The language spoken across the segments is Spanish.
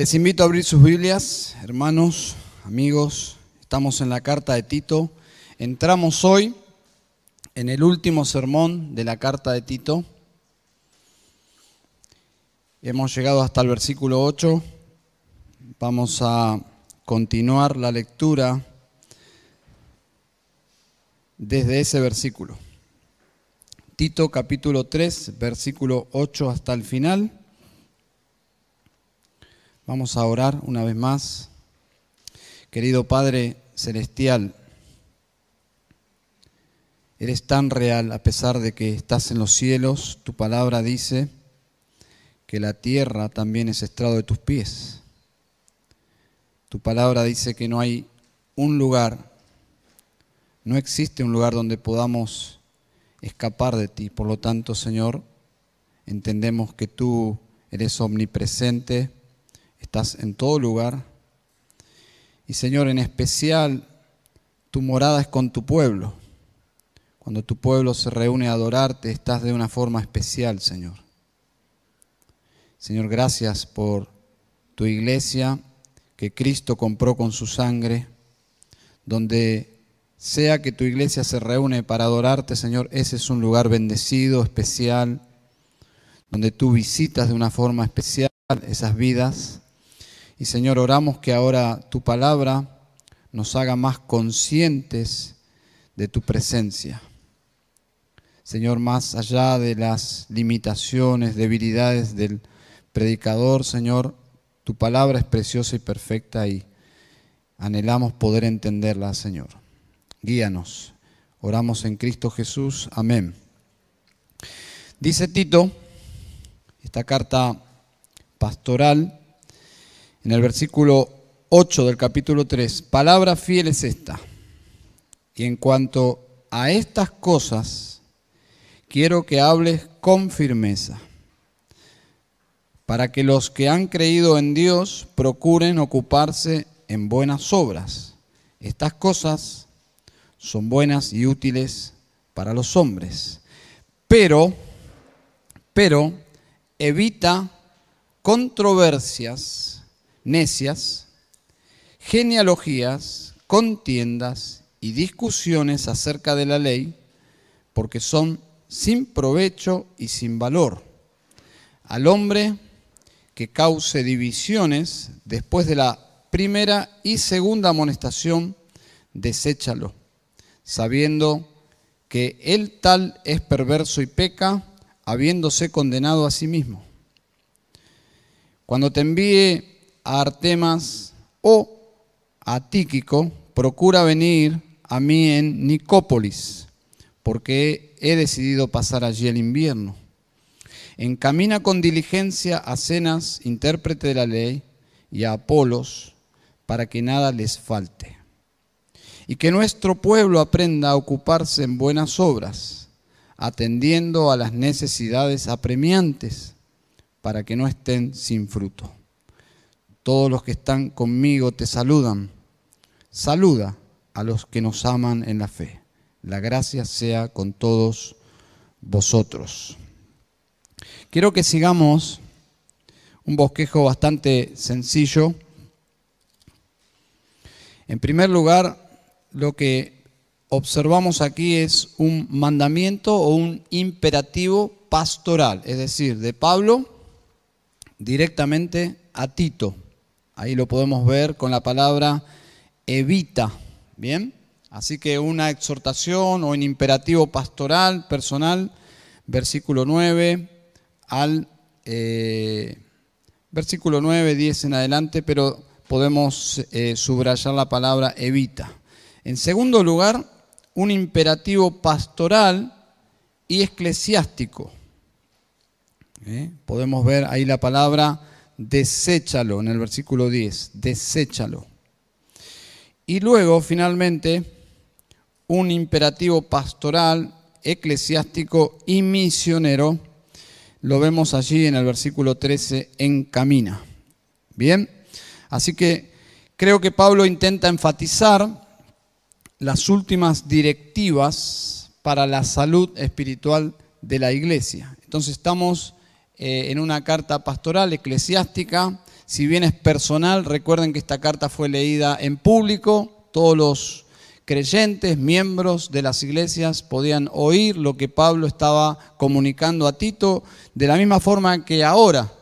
Les invito a abrir sus Biblias, hermanos, amigos. Estamos en la carta de Tito. Entramos hoy en el último sermón de la carta de Tito. Hemos llegado hasta el versículo 8. Vamos a continuar la lectura desde ese versículo. Tito capítulo 3, versículo 8 hasta el final. Vamos a orar una vez más. Querido Padre Celestial, eres tan real a pesar de que estás en los cielos. Tu palabra dice que la tierra también es estrado de tus pies. Tu palabra dice que no hay un lugar, no existe un lugar donde podamos escapar de ti. Por lo tanto, Señor, entendemos que tú eres omnipresente estás en todo lugar. Y Señor, en especial, tu morada es con tu pueblo. Cuando tu pueblo se reúne a adorarte, estás de una forma especial, Señor. Señor, gracias por tu iglesia que Cristo compró con su sangre, donde sea que tu iglesia se reúne para adorarte, Señor, ese es un lugar bendecido, especial, donde tú visitas de una forma especial esas vidas y Señor, oramos que ahora tu palabra nos haga más conscientes de tu presencia. Señor, más allá de las limitaciones, debilidades del predicador, Señor, tu palabra es preciosa y perfecta y anhelamos poder entenderla, Señor. Guíanos. Oramos en Cristo Jesús. Amén. Dice Tito, esta carta pastoral, en el versículo 8 del capítulo 3, palabra fiel es esta. Y en cuanto a estas cosas, quiero que hables con firmeza, para que los que han creído en Dios procuren ocuparse en buenas obras. Estas cosas son buenas y útiles para los hombres. Pero, pero, evita controversias necias, genealogías, contiendas y discusiones acerca de la ley, porque son sin provecho y sin valor. Al hombre que cause divisiones después de la primera y segunda amonestación, deséchalo, sabiendo que él tal es perverso y peca, habiéndose condenado a sí mismo. Cuando te envíe Artemas o a Tíquico, procura venir a mí en Nicópolis, porque he decidido pasar allí el invierno. Encamina con diligencia a Cenas, intérprete de la ley, y a Apolos, para que nada les falte. Y que nuestro pueblo aprenda a ocuparse en buenas obras, atendiendo a las necesidades apremiantes, para que no estén sin fruto. Todos los que están conmigo te saludan. Saluda a los que nos aman en la fe. La gracia sea con todos vosotros. Quiero que sigamos un bosquejo bastante sencillo. En primer lugar, lo que observamos aquí es un mandamiento o un imperativo pastoral, es decir, de Pablo directamente a Tito. Ahí lo podemos ver con la palabra evita. Bien, así que una exhortación o un imperativo pastoral, personal, versículo 9 al eh, versículo 9, 10 en adelante, pero podemos eh, subrayar la palabra evita. En segundo lugar, un imperativo pastoral y eclesiástico. ¿Eh? Podemos ver ahí la palabra deséchalo en el versículo 10, deséchalo. Y luego, finalmente, un imperativo pastoral, eclesiástico y misionero, lo vemos allí en el versículo 13, encamina. Bien, así que creo que Pablo intenta enfatizar las últimas directivas para la salud espiritual de la iglesia. Entonces estamos eh, en una carta pastoral eclesiástica. Si bien es personal, recuerden que esta carta fue leída en público, todos los creyentes, miembros de las iglesias, podían oír lo que Pablo estaba comunicando a Tito, de la misma forma que ahora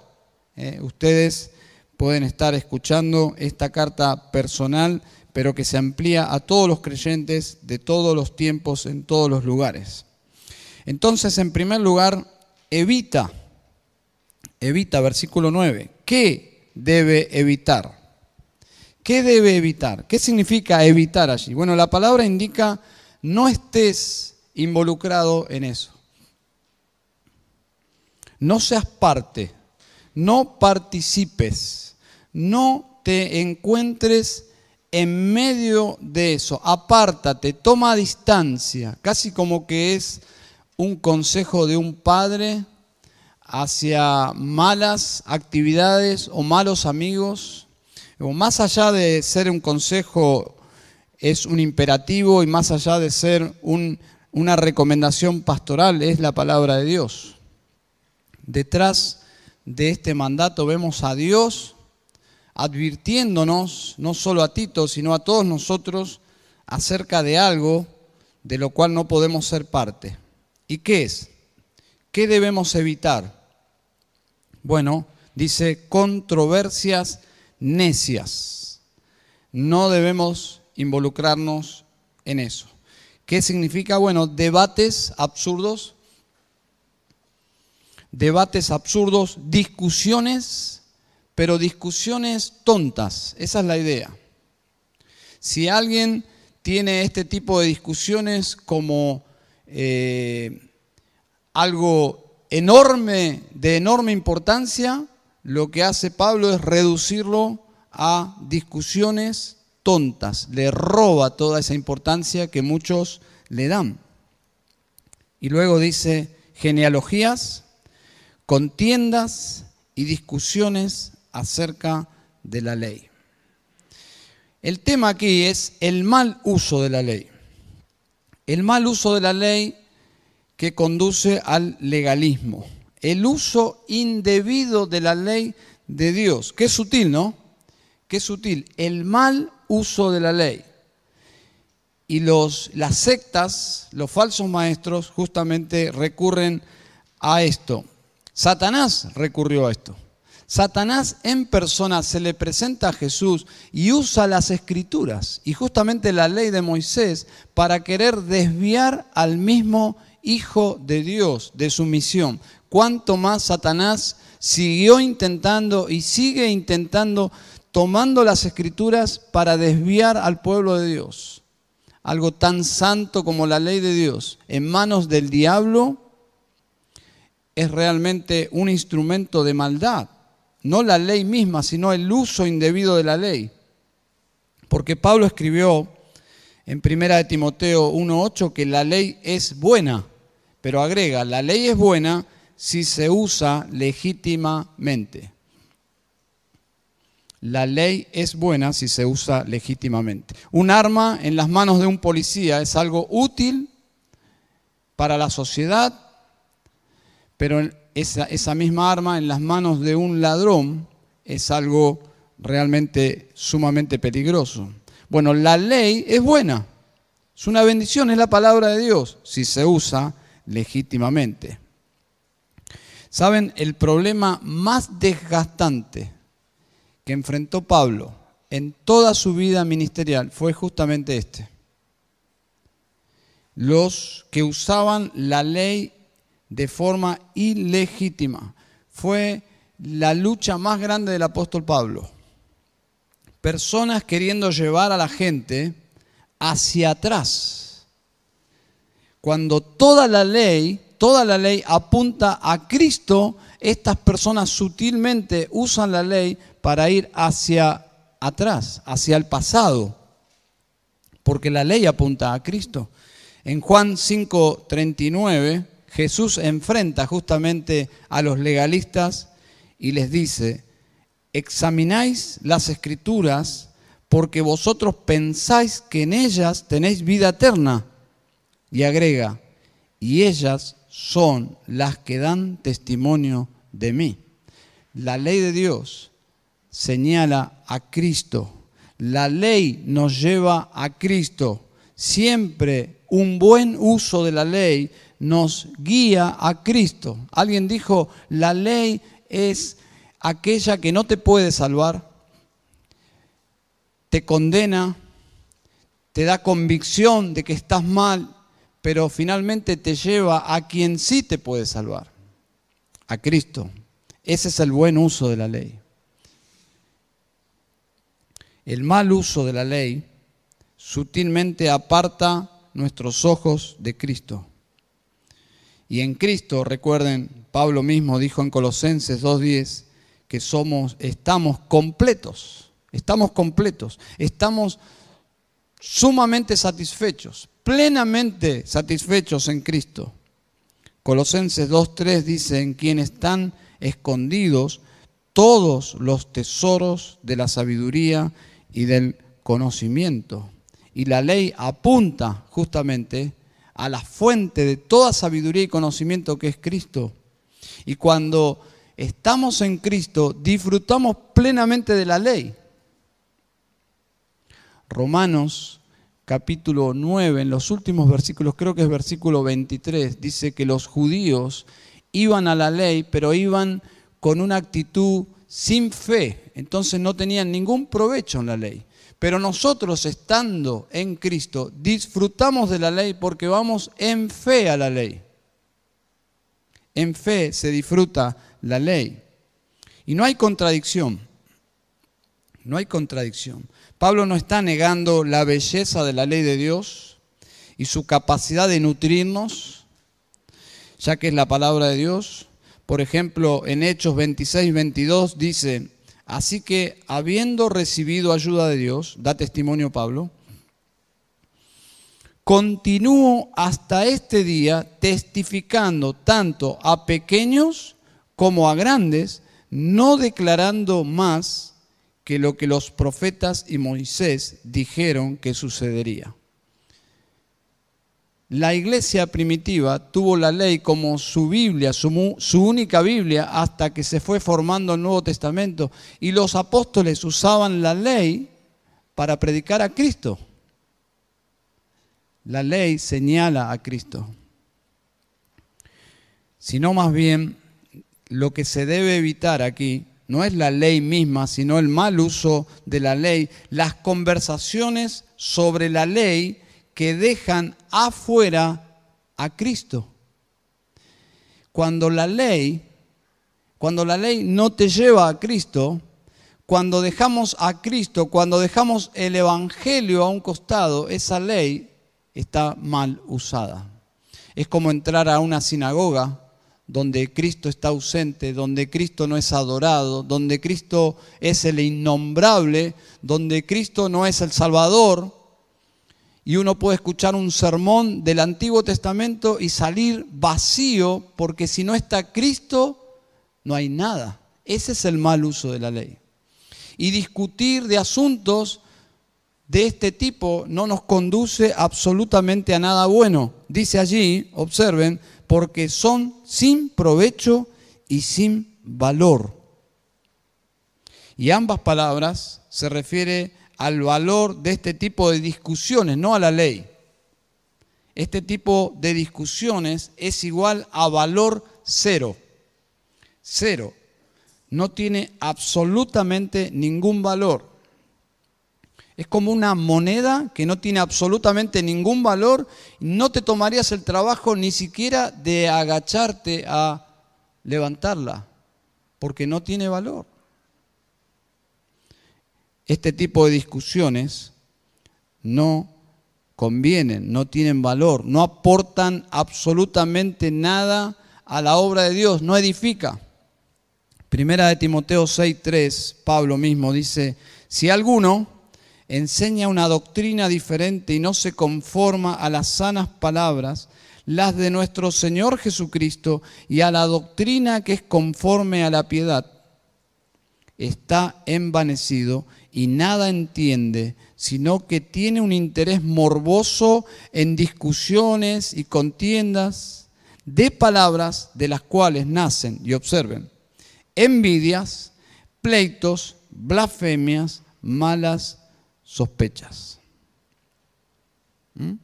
eh, ustedes pueden estar escuchando esta carta personal, pero que se amplía a todos los creyentes de todos los tiempos, en todos los lugares. Entonces, en primer lugar, evita, evita, versículo 9, ¿qué debe evitar? ¿Qué debe evitar? ¿Qué significa evitar allí? Bueno, la palabra indica no estés involucrado en eso. No seas parte, no participes, no te encuentres en medio de eso. Apártate, toma distancia, casi como que es un consejo de un padre hacia malas actividades o malos amigos más allá de ser un consejo, es un imperativo y más allá de ser una recomendación pastoral, es la palabra de Dios. Detrás de este mandato vemos a Dios advirtiéndonos, no solo a Tito, sino a todos nosotros, acerca de algo de lo cual no podemos ser parte. ¿Y qué es? ¿Qué debemos evitar? Bueno, dice controversias necias. No debemos involucrarnos en eso. ¿Qué significa? Bueno, debates absurdos, debates absurdos, discusiones, pero discusiones tontas. Esa es la idea. Si alguien tiene este tipo de discusiones como eh, algo enorme, de enorme importancia, lo que hace Pablo es reducirlo a discusiones tontas, le roba toda esa importancia que muchos le dan. Y luego dice genealogías, contiendas y discusiones acerca de la ley. El tema aquí es el mal uso de la ley. El mal uso de la ley que conduce al legalismo el uso indebido de la ley de Dios. Qué sutil, ¿no? Qué sutil. El mal uso de la ley. Y los, las sectas, los falsos maestros, justamente recurren a esto. Satanás recurrió a esto. Satanás en persona se le presenta a Jesús y usa las escrituras y justamente la ley de Moisés para querer desviar al mismo Hijo de Dios de su misión cuánto más Satanás siguió intentando y sigue intentando tomando las escrituras para desviar al pueblo de Dios. Algo tan santo como la ley de Dios en manos del diablo es realmente un instrumento de maldad. No la ley misma, sino el uso indebido de la ley. Porque Pablo escribió en 1 de Timoteo 1.8 que la ley es buena, pero agrega, la ley es buena si se usa legítimamente. La ley es buena si se usa legítimamente. Un arma en las manos de un policía es algo útil para la sociedad, pero esa, misma arma en las manos de un ladrón es algo realmente sumamente peligroso. Bueno, la ley es buena, es una bendición, es la palabra de Dios, si se usa legítimamente. Saben, el problema más desgastante que enfrentó Pablo en toda su vida ministerial fue justamente este. Los que usaban la ley de forma ilegítima. Fue la lucha más grande del apóstol Pablo. Personas queriendo llevar a la gente hacia atrás. Cuando toda la ley toda la ley apunta a Cristo, estas personas sutilmente usan la ley para ir hacia atrás, hacia el pasado, porque la ley apunta a Cristo. En Juan 5:39, Jesús enfrenta justamente a los legalistas y les dice, examináis las escrituras porque vosotros pensáis que en ellas tenéis vida eterna. Y agrega, y ellas son las que dan testimonio de mí. La ley de Dios señala a Cristo. La ley nos lleva a Cristo. Siempre un buen uso de la ley nos guía a Cristo. Alguien dijo, la ley es aquella que no te puede salvar, te condena, te da convicción de que estás mal, pero finalmente te lleva a quien sí te puede salvar, a Cristo. Ese es el buen uso de la ley. El mal uso de la ley sutilmente aparta nuestros ojos de Cristo. Y en Cristo, recuerden, Pablo mismo dijo en Colosenses 2.10 que somos, estamos completos, estamos completos, estamos sumamente satisfechos, plenamente satisfechos en Cristo. Colosenses 2.3 dice, en quien están escondidos todos los tesoros de la sabiduría y del conocimiento. Y la ley apunta justamente a la fuente de toda sabiduría y conocimiento que es Cristo. Y cuando estamos en Cristo, disfrutamos plenamente de la ley. Romanos capítulo 9, en los últimos versículos, creo que es versículo 23, dice que los judíos iban a la ley, pero iban con una actitud sin fe, entonces no tenían ningún provecho en la ley. Pero nosotros estando en Cristo disfrutamos de la ley porque vamos en fe a la ley. En fe se disfruta la ley. Y no hay contradicción. No hay contradicción. Pablo no está negando la belleza de la ley de Dios y su capacidad de nutrirnos, ya que es la palabra de Dios. Por ejemplo, en Hechos 26, 22 dice, Así que habiendo recibido ayuda de Dios, da testimonio Pablo, continúo hasta este día testificando tanto a pequeños como a grandes, no declarando más que lo que los profetas y Moisés dijeron que sucedería. La iglesia primitiva tuvo la ley como su Biblia, su, única Biblia, hasta que se fue formando el Nuevo Testamento. Y los apóstoles usaban la ley para predicar a Cristo. La ley señala a Cristo. Sino más bien, lo que se debe evitar aquí no es la ley misma, sino el mal uso de la ley. Las conversaciones sobre la ley que dejan afuera a Cristo. Cuando la ley, cuando la ley no te lleva a Cristo, cuando dejamos a Cristo, cuando dejamos el Evangelio a un costado, esa ley está mal usada. Es como entrar a una sinagoga donde Cristo está ausente, donde Cristo no es adorado, donde Cristo es el innombrable, donde Cristo no es el Salvador, y uno puede escuchar un sermón del Antiguo Testamento y salir vacío porque si no está Cristo, no hay nada. Ese es el mal uso de la ley. Y discutir de asuntos de este tipo no nos conduce absolutamente a nada bueno. Dice allí, observen, porque son sin provecho y sin valor. Y ambas palabras se refiere al valor de este tipo de discusiones, no a la ley. Este tipo de discusiones es igual a valor cero. Cero. No tiene absolutamente ningún valor. Es como una moneda que no tiene absolutamente ningún valor. No te tomarías el trabajo ni siquiera de agacharte a levantarla, porque no tiene valor este tipo de discusiones no convienen, no tienen valor, no aportan absolutamente nada a la obra de Dios, no edifica. Primera de Timoteo 6:3, Pablo mismo dice, si alguno enseña una doctrina diferente y no se conforma a las sanas palabras, las de nuestro Señor Jesucristo y a la doctrina que es conforme a la piedad, está envanecido y nada entiende, sino que tiene un interés morboso en discusiones y contiendas de palabras de las cuales nacen, y observen, envidias, pleitos, blasfemias, malas sospechas. ¿Mm?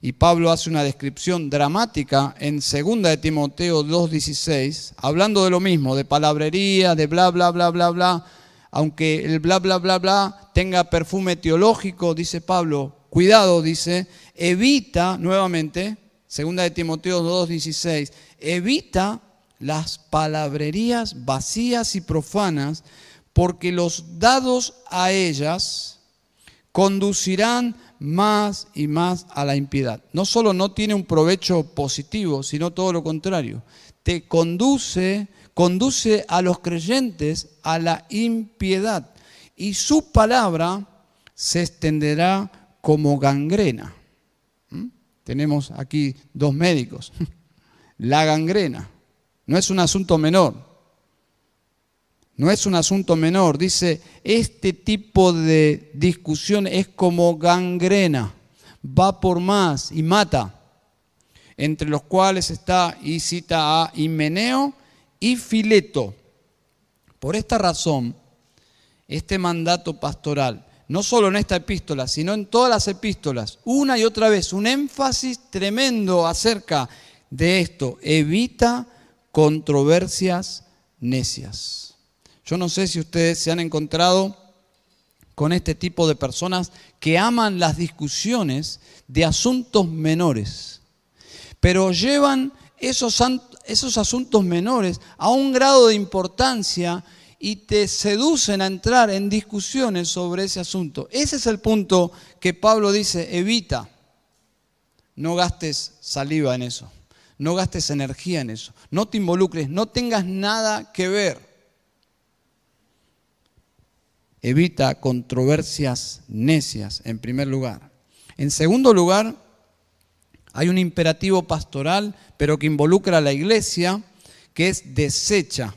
Y Pablo hace una descripción dramática en 2 de Timoteo 2.16, hablando de lo mismo, de palabrería, de bla, bla, bla, bla, bla. Aunque el bla, bla, bla, bla tenga perfume teológico, dice Pablo, cuidado, dice, evita, nuevamente, 2 de Timoteo 2.16, evita las palabrerías vacías y profanas, porque los dados a ellas conducirán más y más a la impiedad. No solo no tiene un provecho positivo, sino todo lo contrario. Te conduce, conduce a los creyentes a la impiedad. Y su palabra se extenderá como gangrena. ¿Mm? Tenemos aquí dos médicos. La gangrena. No es un asunto menor. No es un asunto menor. Dice, este tipo de discusión es como gangrena, va por más y mata, entre los cuales está, y cita a Himeneo y Fileto. Por esta razón, este mandato pastoral, no solo en esta epístola, sino en todas las epístolas, una y otra vez, un énfasis tremendo acerca de esto, evita controversias necias. Yo no sé si ustedes se han encontrado con este tipo de personas que aman las discusiones de asuntos menores, pero llevan esos, asuntos menores a un grado de importancia y te seducen a entrar en discusiones sobre ese asunto. Ese es el punto que Pablo dice, evita, no gastes saliva en eso, no gastes energía en eso, no te involucres, no tengas nada que ver evita controversias necias, en primer lugar. En segundo lugar, hay un imperativo pastoral, pero que involucra a la iglesia, que es desecha.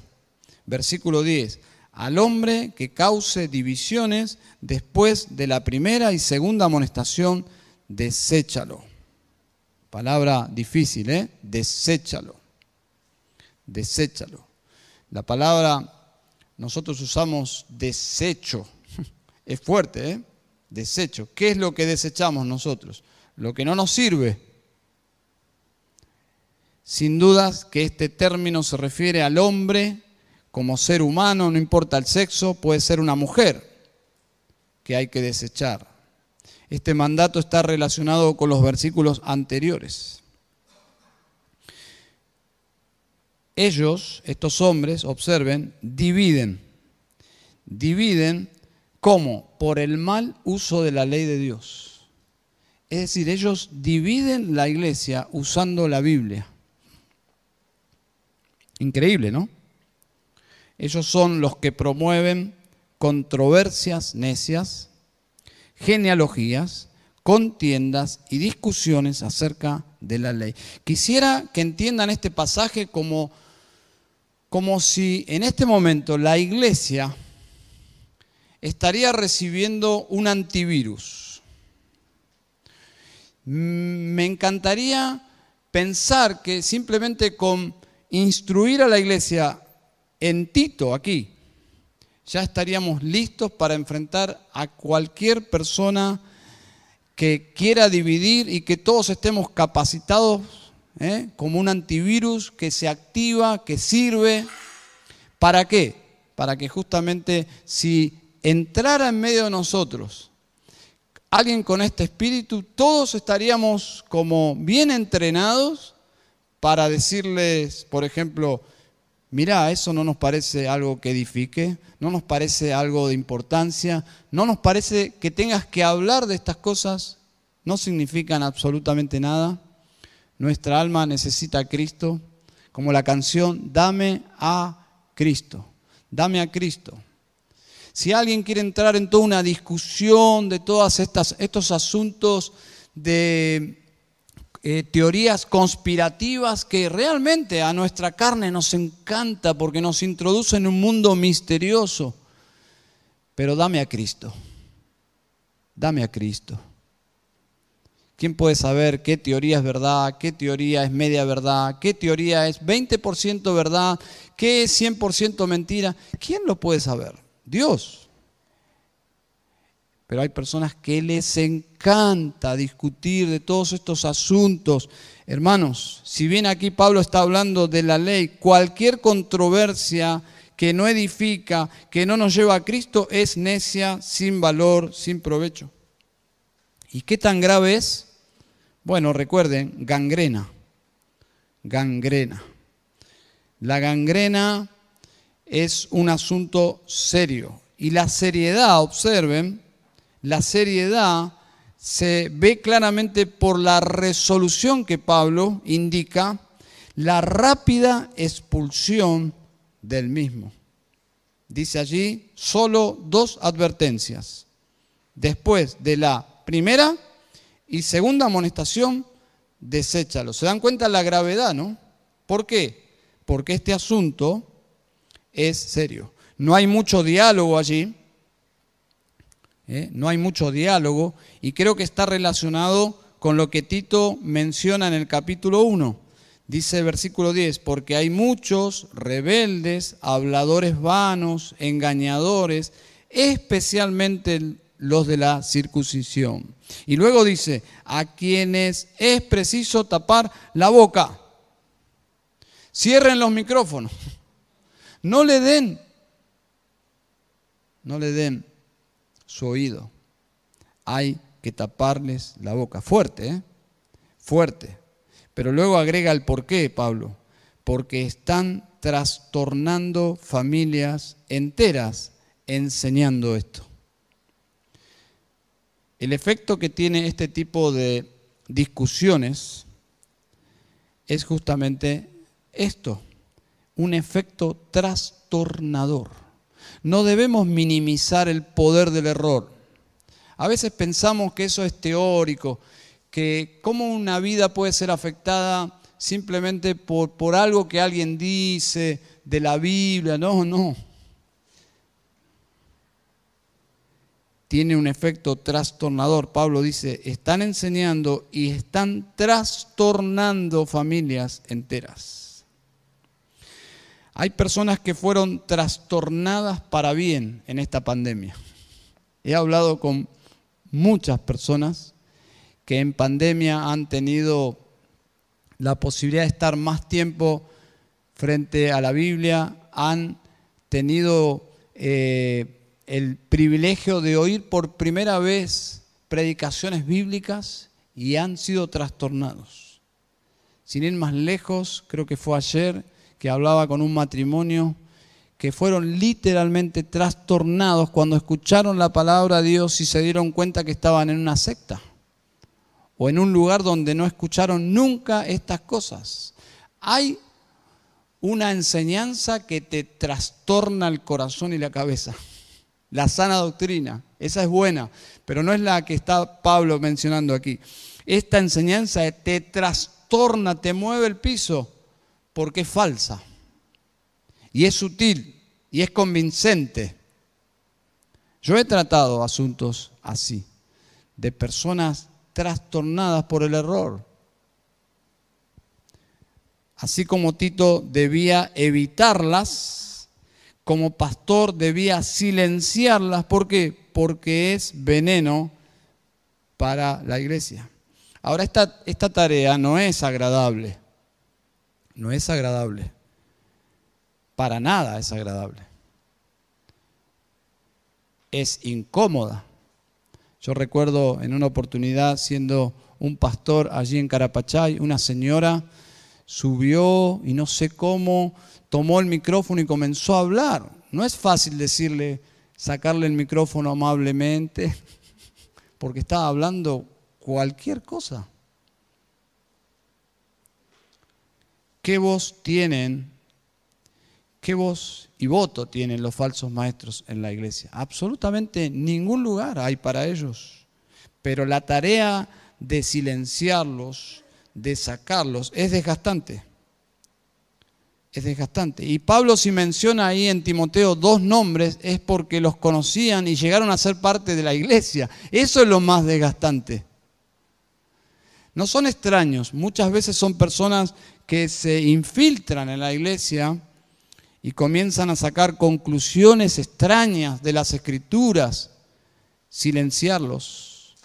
Versículo 10. Al hombre que cause divisiones después de la primera y segunda amonestación, deséchalo. Palabra difícil, ¿eh? Deséchalo. Deséchalo. La palabra nosotros usamos desecho. Es fuerte, ¿eh? Desecho. ¿Qué es lo que desechamos nosotros? Lo que no nos sirve. Sin dudas que este término se refiere al hombre como ser humano, no importa el sexo, puede ser una mujer que hay que desechar. Este mandato está relacionado con los versículos anteriores. Ellos, estos hombres, observen, dividen. Dividen ¿cómo? Por el mal uso de la ley de Dios. Es decir, ellos dividen la iglesia usando la Biblia. Increíble, ¿no? Ellos son los que promueven controversias necias, genealogías, contiendas y discusiones acerca de la ley. Quisiera que entiendan este pasaje como como si en este momento la iglesia estaría recibiendo un antivirus. Me encantaría pensar que simplemente con instruir a la iglesia en Tito aquí, ya estaríamos listos para enfrentar a cualquier persona que quiera dividir y que todos estemos capacitados ¿eh? como un antivirus que se activa, que sirve. ¿Para qué? Para que justamente si entrara en medio de nosotros alguien con este espíritu, todos estaríamos como bien entrenados para decirles, por ejemplo, mira, eso no nos parece algo que edifique, no nos parece algo de importancia, no nos parece que tengas que hablar de estas cosas, no significan absolutamente nada. Nuestra alma necesita a Cristo, como la canción, dame a Cristo, dame a Cristo. Si alguien quiere entrar en toda una discusión de todos estos asuntos de eh, teorías conspirativas que realmente a nuestra carne nos encanta porque nos introduce en un mundo misterioso, pero dame a Cristo, dame a Cristo ¿Quién puede saber qué teoría es verdad, qué teoría es media verdad, qué teoría es 20% verdad, qué es 100% mentira? ¿Quién lo puede saber? Dios. Pero hay personas que les encanta discutir de todos estos asuntos. Hermanos, si bien aquí Pablo está hablando de la ley, cualquier controversia que no edifica, que no nos lleva a Cristo, es necia, sin valor, sin provecho. ¿Y qué tan grave es? Bueno, recuerden, gangrena. Gangrena. La gangrena es un asunto serio. Y la seriedad, observen, la seriedad se ve claramente por la resolución que Pablo indica, la rápida expulsión del mismo. Dice allí solo dos advertencias. Después de la primera y segunda amonestación, deséchalo. ¿Se dan cuenta la gravedad, no? ¿Por qué? Porque este asunto es serio. No hay mucho diálogo allí. ¿eh? No hay mucho diálogo y creo que está relacionado con lo que Tito menciona en el capítulo 1. Dice versículo 10, porque hay muchos rebeldes, habladores vanos, engañadores, especialmente los de la circuncisión. Y luego dice, a quienes es preciso tapar la boca. Cierren los micrófonos. No le den, no le den su oído. Hay que taparles la boca. Fuerte, ¿eh? Fuerte. Pero luego agrega el por qué, Pablo. Porque están trastornando familias enteras enseñando esto. El efecto que tiene este tipo de discusiones es justamente esto, un efecto trastornador. No debemos minimizar el poder del error. A veces pensamos que eso es teórico, que cómo una vida puede ser afectada simplemente por, por algo que alguien dice de la Biblia. No, no. Tiene un efecto trastornador. Pablo dice, están enseñando y están trastornando familias enteras. Hay personas que fueron trastornadas para bien en esta pandemia. He hablado con muchas personas que en pandemia han tenido la posibilidad de estar más tiempo frente a la Biblia, han tenido eh, el privilegio de oír por primera vez predicaciones bíblicas y han sido trastornados. Sin ir más lejos, creo que fue ayer que hablaba con un matrimonio que fueron literalmente trastornados cuando escucharon la palabra de Dios y se dieron cuenta que estaban en una secta o en un lugar donde no escucharon nunca estas cosas. Hay una enseñanza que te trastorna el corazón y la cabeza la sana doctrina. Esa es buena, pero no es la que está Pablo mencionando aquí. Esta enseñanza te trastorna, te mueve el piso, porque es falsa. Y es sutil, y es convincente. Yo he tratado asuntos así, de personas trastornadas por el error. Así como Tito debía evitarlas, como pastor debía silenciarlas. ¿Por qué? Porque es veneno para la iglesia. Ahora, esta, esta tarea no es agradable. No es agradable. Para nada es agradable. Es incómoda. Yo recuerdo en una oportunidad siendo un pastor allí en Carapachay, una señora subió y no sé cómo tomó el micrófono y comenzó a hablar. No es fácil decirle, sacarle el micrófono amablemente, porque estaba hablando cualquier cosa. ¿Qué voz tienen? ¿Qué voz y voto tienen los falsos maestros en la iglesia? Absolutamente ningún lugar hay para ellos. Pero la tarea de silenciarlos, de sacarlos, es desgastante es desgastante. Y Pablo si menciona ahí en Timoteo dos nombres es porque los conocían y llegaron a ser parte de la iglesia. Eso es lo más desgastante. no son extraños, muchas veces son personas que se infiltran en la iglesia y comienzan a sacar conclusiones extrañas de las escrituras, silenciarlos.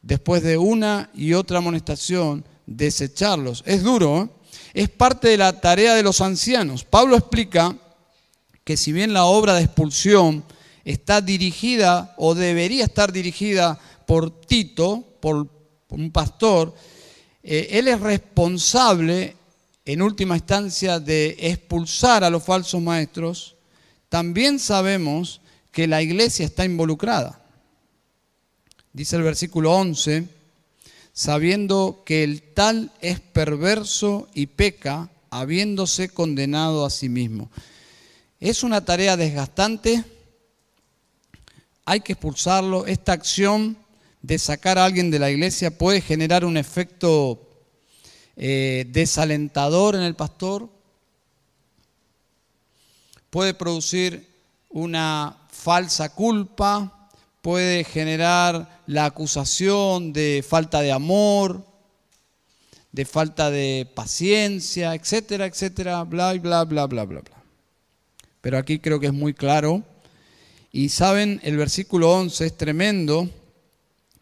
Después de una y otra amonestación, desecharlos. Es duro, ¿eh? Es parte de la tarea de los ancianos. Pablo explica que si bien la obra de expulsión está dirigida o debería estar dirigida por Tito, por un pastor, eh, él es responsable en última instancia de expulsar a los falsos maestros, también sabemos que la iglesia está involucrada. Dice el versículo 11, sabiendo que el tal es perverso y peca, habiéndose condenado a sí mismo. Es una tarea desgastante, hay que expulsarlo. Esta acción de sacar a alguien de la iglesia puede generar un efecto eh, desalentador en el pastor, puede producir una falsa culpa, puede generar la acusación de falta de amor, de falta de paciencia, etcétera, etcétera, bla, bla, bla, bla, bla, bla. Pero aquí creo que es muy claro. Y saben, el versículo 11 es tremendo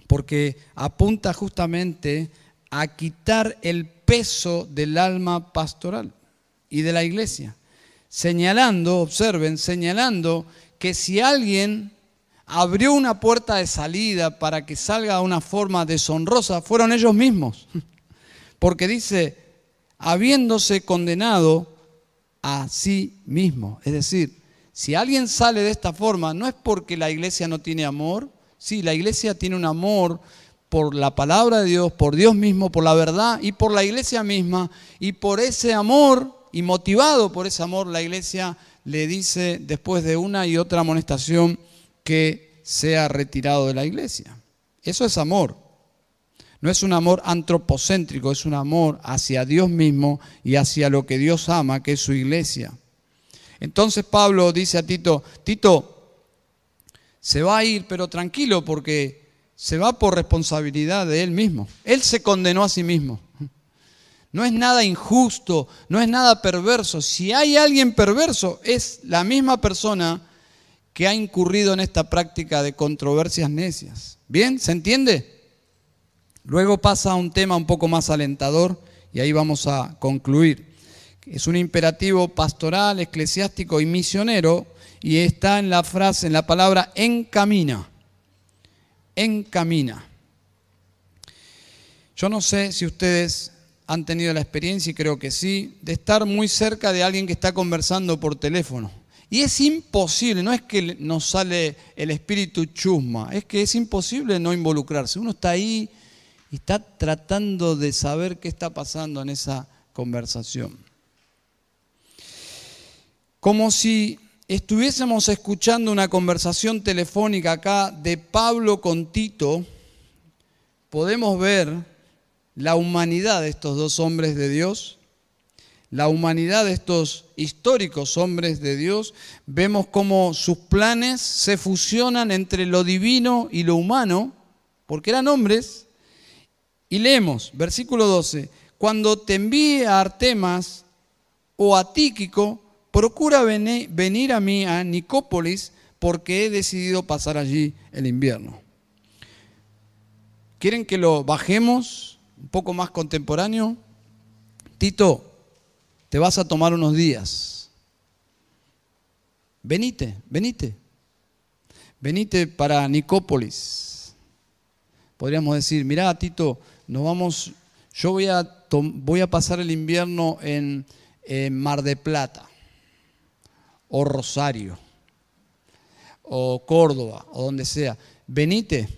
porque apunta justamente a quitar el peso del alma pastoral y de la iglesia, señalando, observen, señalando que si alguien abrió una puerta de salida para que salga de una forma deshonrosa, fueron ellos mismos. Porque dice, habiéndose condenado a sí mismo. Es decir, si alguien sale de esta forma, no es porque la iglesia no tiene amor, sí, la iglesia tiene un amor por la palabra de Dios, por Dios mismo, por la verdad y por la iglesia misma. Y por ese amor, y motivado por ese amor, la iglesia le dice después de una y otra amonestación que sea retirado de la iglesia. Eso es amor. No es un amor antropocéntrico, es un amor hacia Dios mismo y hacia lo que Dios ama, que es su iglesia. Entonces Pablo dice a Tito, Tito, se va a ir, pero tranquilo porque se va por responsabilidad de él mismo. Él se condenó a sí mismo. No es nada injusto, no es nada perverso. Si hay alguien perverso, es la misma persona que ha incurrido en esta práctica de controversias necias. ¿Bien? ¿Se entiende? Luego pasa a un tema un poco más alentador y ahí vamos a concluir. Es un imperativo pastoral, eclesiástico y misionero y está en la frase, en la palabra encamina encamina. Yo no sé si ustedes han tenido la experiencia, y creo que sí, de estar muy cerca de alguien que está conversando por teléfono. Y es imposible, no es que nos sale el espíritu chusma, es que es imposible no involucrarse. Uno está ahí y está tratando de saber qué está pasando en esa conversación. Como si estuviésemos escuchando una conversación telefónica acá de Pablo con Tito, podemos ver la humanidad de estos dos hombres de Dios, la humanidad de estos históricos hombres de Dios, vemos cómo sus planes se fusionan entre lo divino y lo humano, porque eran hombres, y leemos, versículo 12, cuando te envíe a Artemas o a Tíquico, procura venir a mí, a Nicópolis, porque he decidido pasar allí el invierno. ¿Quieren que lo bajemos un poco más contemporáneo? Tito, te vas a tomar unos días. Venite, venite. Venite para Nicópolis. Podríamos decir, mira, Tito, nos vamos, yo voy a, voy a pasar el invierno en Mar de Plata o Rosario, o Córdoba, o donde sea. Venite,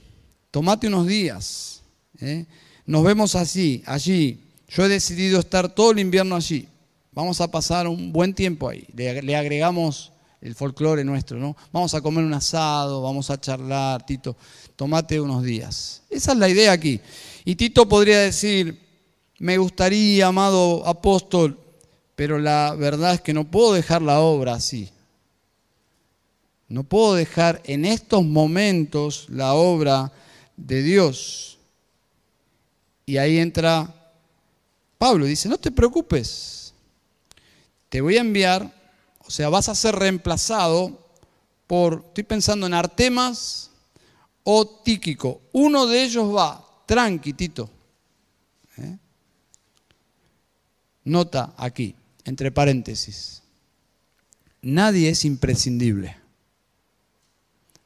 tomate unos días. ¿eh? Nos vemos así, allí. Yo he decidido estar todo el invierno allí. Vamos a pasar un buen tiempo ahí. Le, agregamos el folclore nuestro, ¿no? Vamos a comer un asado, vamos a charlar, Tito, tomate unos días. Esa es la idea aquí. Y Tito podría decir, me gustaría, amado apóstol, pero la verdad es que no puedo dejar la obra así. No puedo dejar en estos momentos la obra de Dios. Y ahí entra Pablo dice, no te preocupes, te voy a enviar, o sea, vas a ser reemplazado por, estoy pensando en Artemas o Tíquico. Uno de ellos va, tranquitito. ¿Eh? Nota aquí, entre paréntesis. Nadie es imprescindible.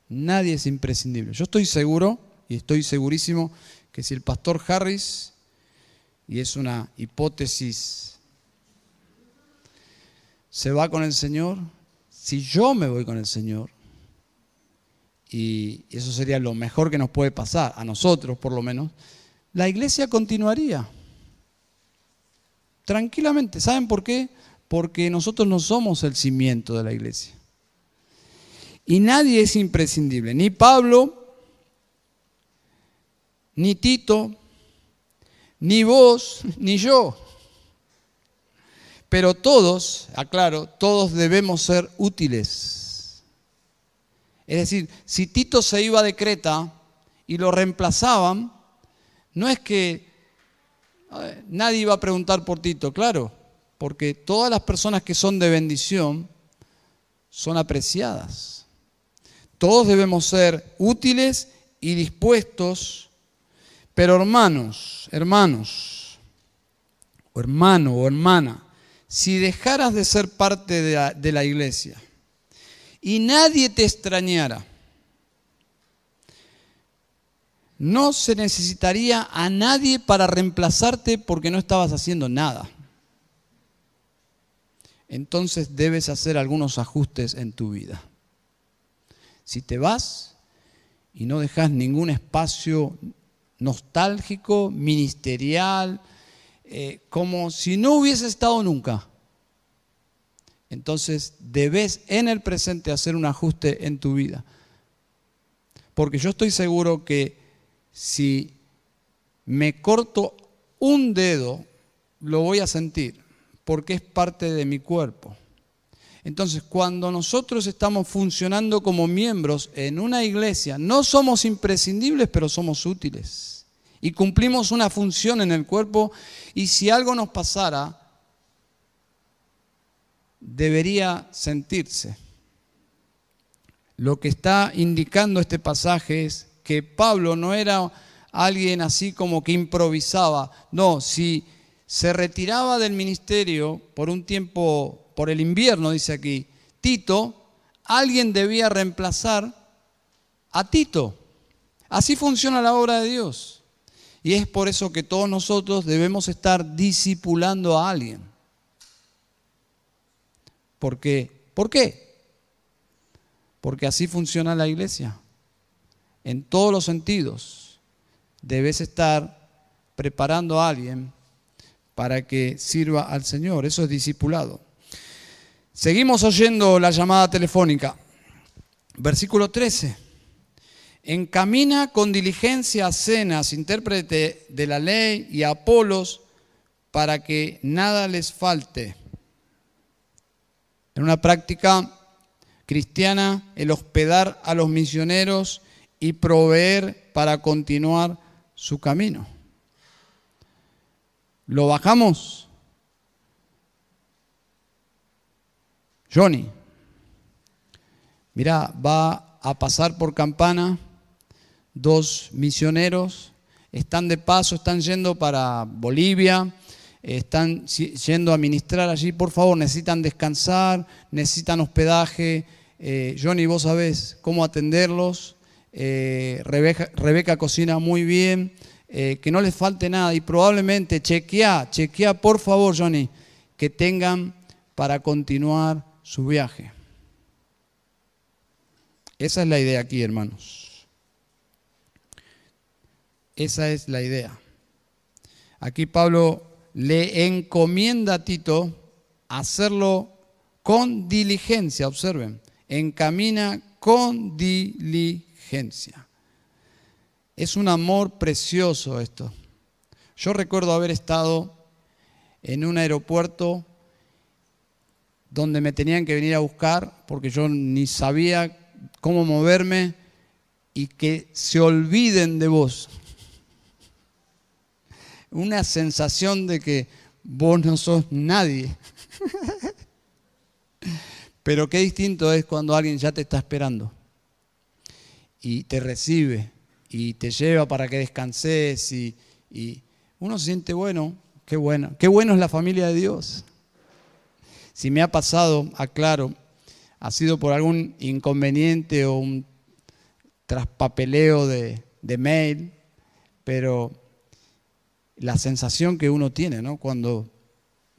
Nadie es imprescindible. Yo estoy seguro y estoy segurísimo que si el pastor Harris, y es una hipótesis, se va con el Señor, si yo me voy con el Señor, y eso sería lo mejor que nos puede pasar, a nosotros por lo menos, la iglesia continuaría. Tranquilamente. ¿Saben por qué? Porque nosotros no somos el cimiento de la iglesia. Y nadie es imprescindible, ni Pablo, ni Tito, ni vos, ni yo. Pero todos, aclaro, todos debemos ser útiles. Es decir, si Tito se iba de Creta y lo reemplazaban, no es que nadie iba a preguntar por Tito, claro, porque todas las personas que son de bendición son apreciadas. Todos debemos ser útiles y dispuestos, pero hermanos, hermanos, o hermano o hermana, si dejaras de ser parte de la, iglesia y nadie te extrañara, no se necesitaría a nadie para reemplazarte porque no estabas haciendo nada. Entonces debes hacer algunos ajustes en tu vida. Si te vas y no dejas ningún espacio nostálgico, ministerial, eh, como si no hubiese estado nunca, entonces debes en el presente hacer un ajuste en tu vida. Porque yo estoy seguro que si me corto un dedo, lo voy a sentir, porque es parte de mi cuerpo. Entonces, cuando nosotros estamos funcionando como miembros en una iglesia, no somos imprescindibles, pero somos útiles. Y cumplimos una función en el cuerpo y si algo nos pasara, debería sentirse. Lo que está indicando este pasaje es que Pablo no era alguien así como que improvisaba. No, si se retiraba del ministerio por un tiempo por el invierno, dice aquí, Tito, alguien debía reemplazar a Tito. Así funciona la obra de Dios. Y es por eso que todos nosotros debemos estar discipulando a alguien. ¿Por qué? ¿Por qué? Porque así funciona la iglesia. En todos los sentidos. Debes estar preparando a alguien para que sirva al Señor. Eso es discipulado. Seguimos oyendo la llamada telefónica. Versículo 13. Encamina con diligencia a Cenas, intérprete de la ley, y a Apolos, para que nada les falte. En una práctica cristiana, el hospedar a los misioneros y proveer para continuar su camino. ¿Lo bajamos? Johnny, mira, va a pasar por Campana dos misioneros, están de paso, están yendo para Bolivia, están yendo a ministrar allí, por favor, necesitan descansar, necesitan hospedaje. Eh, Johnny, vos sabés cómo atenderlos. Eh, Rebeca, cocina muy bien, eh, que no les falte nada y probablemente chequea, chequea por favor, Johnny, que tengan para continuar su viaje. Esa es la idea aquí, hermanos. Esa es la idea. Aquí Pablo le encomienda a Tito hacerlo con diligencia, observen, encamina con diligencia. Es un amor precioso esto. Yo recuerdo haber estado en un aeropuerto donde me tenían que venir a buscar porque yo ni sabía cómo moverme y que se olviden de vos. Una sensación de que vos no sos nadie. Pero qué distinto es cuando alguien ya te está esperando y te recibe y te lleva para que descanses y, uno se siente bueno, qué bueno, qué bueno es la familia de Dios. Si me ha pasado, aclaro, ha sido por algún inconveniente o un traspapeleo de, de mail, pero la sensación que uno tiene ¿no? cuando,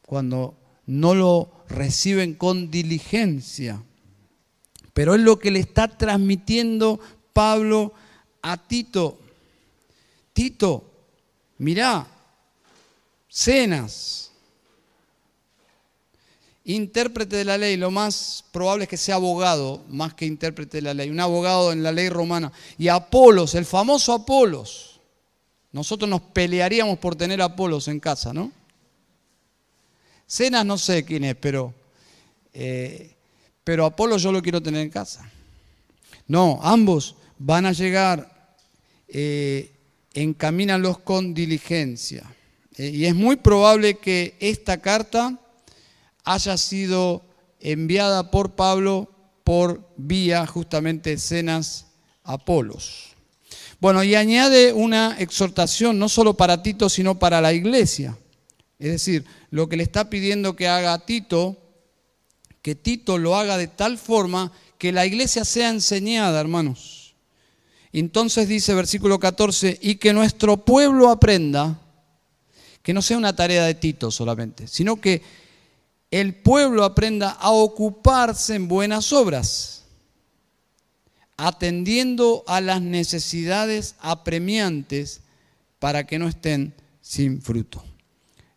cuando no lo reciben con diligencia. Pero es lo que le está transmitiendo Pablo a Tito. Tito, mirá, cenas, intérprete de la ley, lo más probable es que sea abogado, más que intérprete de la ley, un abogado en la ley romana. Y Apolos, el famoso Apolos. Nosotros nos pelearíamos por tener Apolos en casa, ¿no? Cenas no sé quién es, pero, eh, pero Apolo yo lo quiero tener en casa. No, ambos van a llegar, eh, encamínanlos con diligencia. Eh, y es muy probable que esta carta haya sido enviada por Pablo por vía justamente cenas Apolos. Bueno, y añade una exhortación no solo para Tito, sino para la iglesia. Es decir, lo que le está pidiendo que haga Tito, que Tito lo haga de tal forma que la iglesia sea enseñada, hermanos. Entonces dice versículo 14, y que nuestro pueblo aprenda, que no sea una tarea de Tito solamente, sino que el pueblo aprenda a ocuparse en buenas obras, atendiendo a las necesidades apremiantes para que no estén sin fruto.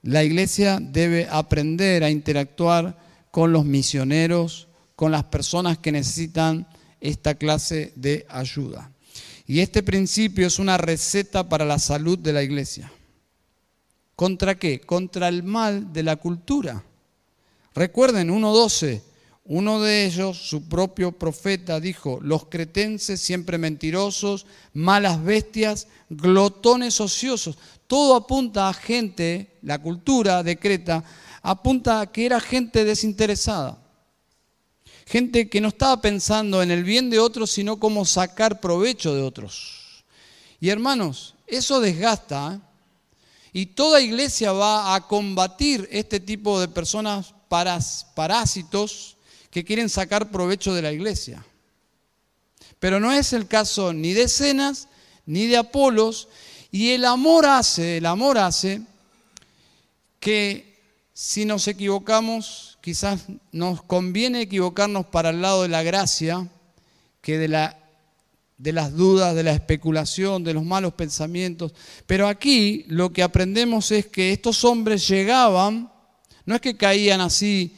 La iglesia debe aprender a interactuar con los misioneros, con las personas que necesitan esta clase de ayuda. Y este principio es una receta para la salud de la iglesia. ¿Contra qué? Contra el mal de la cultura. Recuerden, 1.12, uno de ellos, su propio profeta, dijo, los cretenses siempre mentirosos, malas bestias, glotones ociosos. Todo apunta a gente, la cultura de Creta, apunta a que era gente desinteresada. Gente que no estaba pensando en el bien de otros, sino cómo sacar provecho de otros. Y hermanos, eso desgasta. ¿eh? Y toda iglesia va a combatir este tipo de personas parásitos que quieren sacar provecho de la iglesia. Pero no es el caso ni de Cenas ni de Apolos. Y el amor hace, el amor hace que si nos equivocamos, quizás nos conviene equivocarnos para el lado de la gracia que de, la, de las dudas, de la especulación, de los malos pensamientos. Pero aquí lo que aprendemos es que estos hombres llegaban, no es que caían así,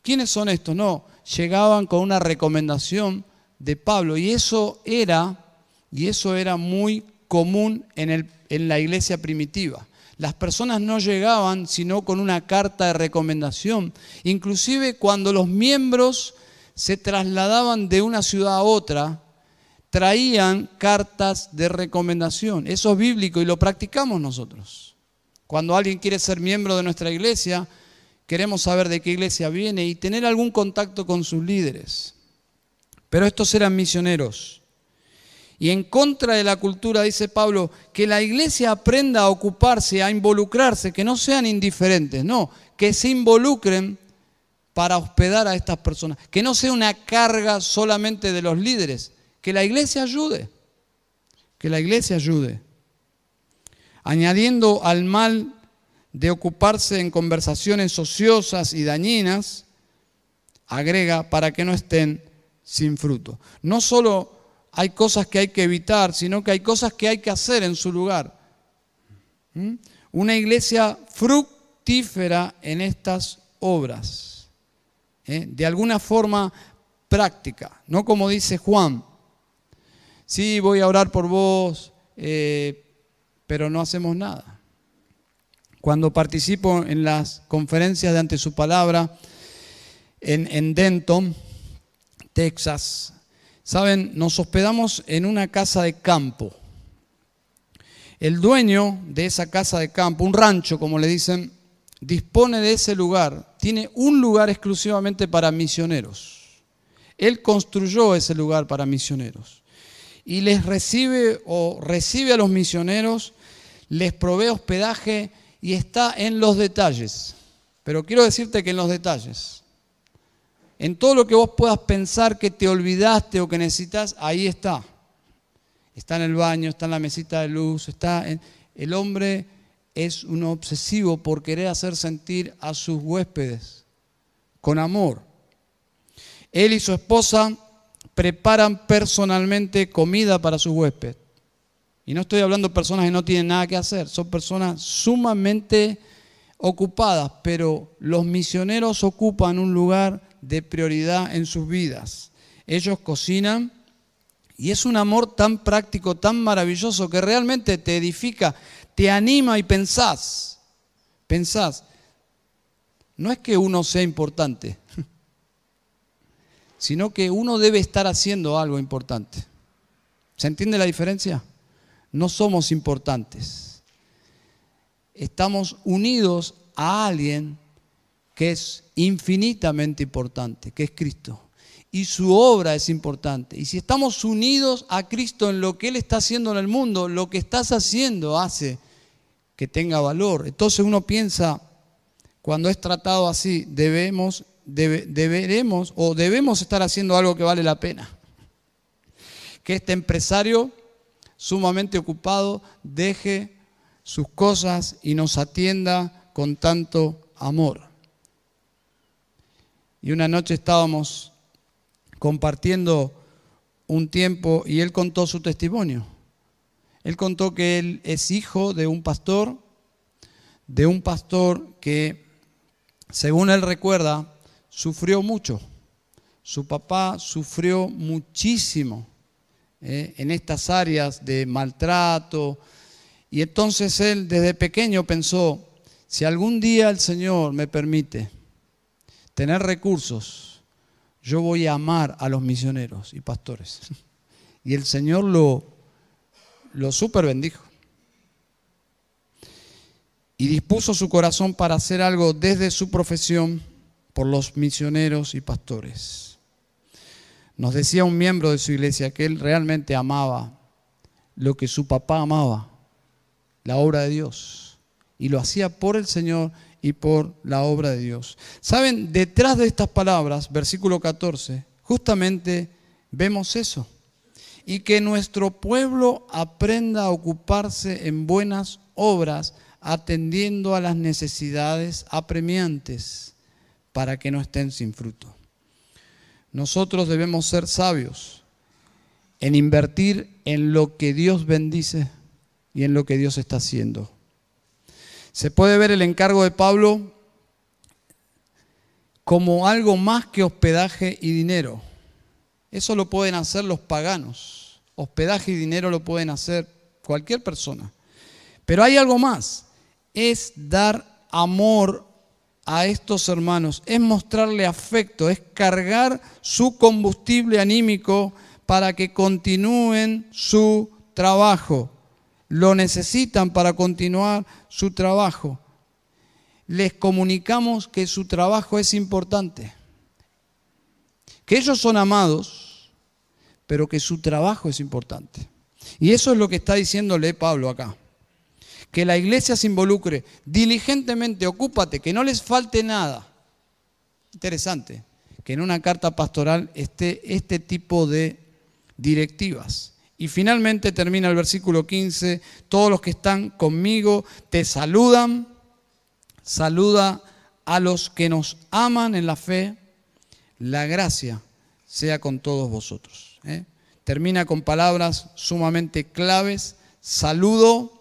¿quiénes son estos? No, llegaban con una recomendación de Pablo y eso era, y eso era muy común en, el, en la iglesia primitiva. Las personas no llegaban sino con una carta de recomendación. Inclusive cuando los miembros se trasladaban de una ciudad a otra, traían cartas de recomendación. Eso es bíblico y lo practicamos nosotros. Cuando alguien quiere ser miembro de nuestra iglesia, queremos saber de qué iglesia viene y tener algún contacto con sus líderes. Pero estos eran misioneros. Y en contra de la cultura, dice Pablo, que la iglesia aprenda a ocuparse, a involucrarse, que no sean indiferentes, no, que se involucren para hospedar a estas personas, que no sea una carga solamente de los líderes, que la iglesia ayude, que la iglesia ayude. Añadiendo al mal de ocuparse en conversaciones ociosas y dañinas, agrega para que no estén sin fruto. No solo hay cosas que hay que evitar, sino que hay cosas que hay que hacer en su lugar. ¿Mm? Una iglesia fructífera en estas obras, ¿eh? de alguna forma práctica, no como dice Juan, sí voy a orar por vos, eh, pero no hacemos nada. Cuando participo en las conferencias de ante su palabra en, en Denton, Texas, saben, nos hospedamos en una casa de campo. El dueño de esa casa de campo, un rancho como le dicen, dispone de ese lugar, tiene un lugar exclusivamente para misioneros. Él construyó ese lugar para misioneros y les recibe o recibe a los misioneros, les provee hospedaje y está en los detalles. Pero quiero decirte que en los detalles, en todo lo que vos puedas pensar que te olvidaste o que necesitas, ahí está. Está en el baño, está en la mesita de luz, está en... El hombre es un obsesivo por querer hacer sentir a sus huéspedes con amor. Él y su esposa preparan personalmente comida para sus huéspedes. Y no estoy hablando de personas que no tienen nada que hacer, son personas sumamente ocupadas, pero los misioneros ocupan un lugar de prioridad en sus vidas. Ellos cocinan y es un amor tan práctico, tan maravilloso, que realmente te edifica, te anima y pensás, pensás, no es que uno sea importante, sino que uno debe estar haciendo algo importante. ¿Se entiende la diferencia? No somos importantes. Estamos unidos a alguien que es infinitamente importante, que es Cristo. Y su obra es importante. Y si estamos unidos a Cristo en lo que Él está haciendo en el mundo, lo que estás haciendo hace que tenga valor. Entonces uno piensa, cuando es tratado así, debemos, deberemos o debemos estar haciendo algo que vale la pena. Que este empresario sumamente ocupado deje sus cosas y nos atienda con tanto amor. Y una noche estábamos compartiendo un tiempo y él contó su testimonio. Él contó que él es hijo de un pastor, de un pastor que, según él recuerda, sufrió mucho. Su papá sufrió muchísimo eh, en estas áreas de maltrato. Y entonces él desde pequeño pensó, si algún día el Señor me permite, tener recursos, yo voy a amar a los misioneros y pastores. Y el Señor lo, lo super bendijo. Y dispuso su corazón para hacer algo desde su profesión por los misioneros y pastores. Nos decía un miembro de su iglesia que él realmente amaba lo que su papá amaba, la obra de Dios. Y lo hacía por el Señor y por la obra de Dios. Saben, detrás de estas palabras, versículo 14, justamente vemos eso. Y que nuestro pueblo aprenda a ocuparse en buenas obras, atendiendo a las necesidades apremiantes, para que no estén sin fruto. Nosotros debemos ser sabios en invertir en lo que Dios bendice y en lo que Dios está haciendo. Se puede ver el encargo de Pablo como algo más que hospedaje y dinero. Eso lo pueden hacer los paganos. Hospedaje y dinero lo pueden hacer cualquier persona. Pero hay algo más. Es dar amor a estos hermanos. Es mostrarle afecto. Es cargar su combustible anímico para que continúen su trabajo lo necesitan para continuar su trabajo. Les comunicamos que su trabajo es importante, que ellos son amados, pero que su trabajo es importante. Y eso es lo que está diciéndole Pablo acá. Que la iglesia se involucre diligentemente, ocúpate, que no les falte nada. Interesante que en una carta pastoral esté este tipo de directivas. Y finalmente termina el versículo 15, todos los que están conmigo te saludan, saluda a los que nos aman en la fe, la gracia sea con todos vosotros. ¿eh? Termina con palabras sumamente claves, saludo,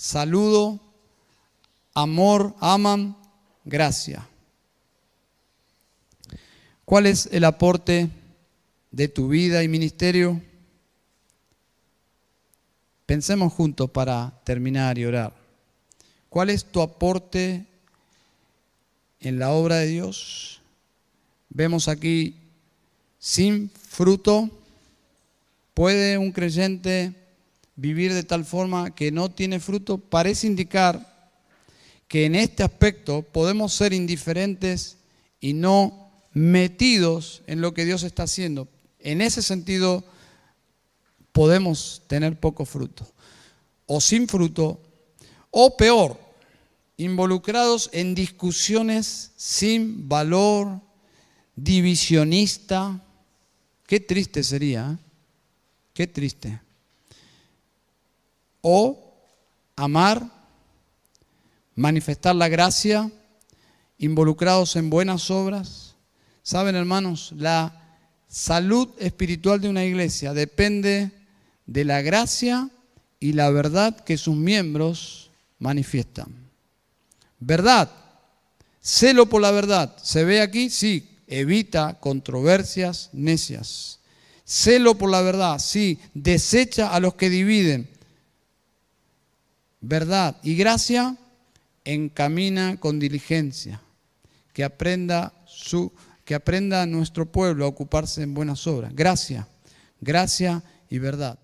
saludo, amor, aman, gracia. ¿Cuál es el aporte de tu vida y ministerio? Pensemos juntos para terminar y orar. ¿Cuál es tu aporte en la obra de Dios? Vemos aquí, sin fruto, ¿puede un creyente vivir de tal forma que no tiene fruto, parece indicar que en este aspecto podemos ser indiferentes y no metidos en lo que Dios está haciendo. En ese sentido, podemos tener poco fruto, o sin fruto, o peor, involucrados en discusiones sin valor, divisionista. Qué triste sería, ¿eh? qué triste. O amar, manifestar la gracia, involucrados en buenas obras. Saben, hermanos, la salud espiritual de una iglesia depende de la gracia y la verdad que sus miembros manifiestan. Verdad, celo por la verdad. ¿Se ve aquí? Sí, evita controversias necias. Celo por la verdad, sí, desecha a los que dividen. Verdad y gracia encamina con diligencia. Que aprenda su que aprenda nuestro pueblo a ocuparse en buenas obras. Gracia, gracia y verdad.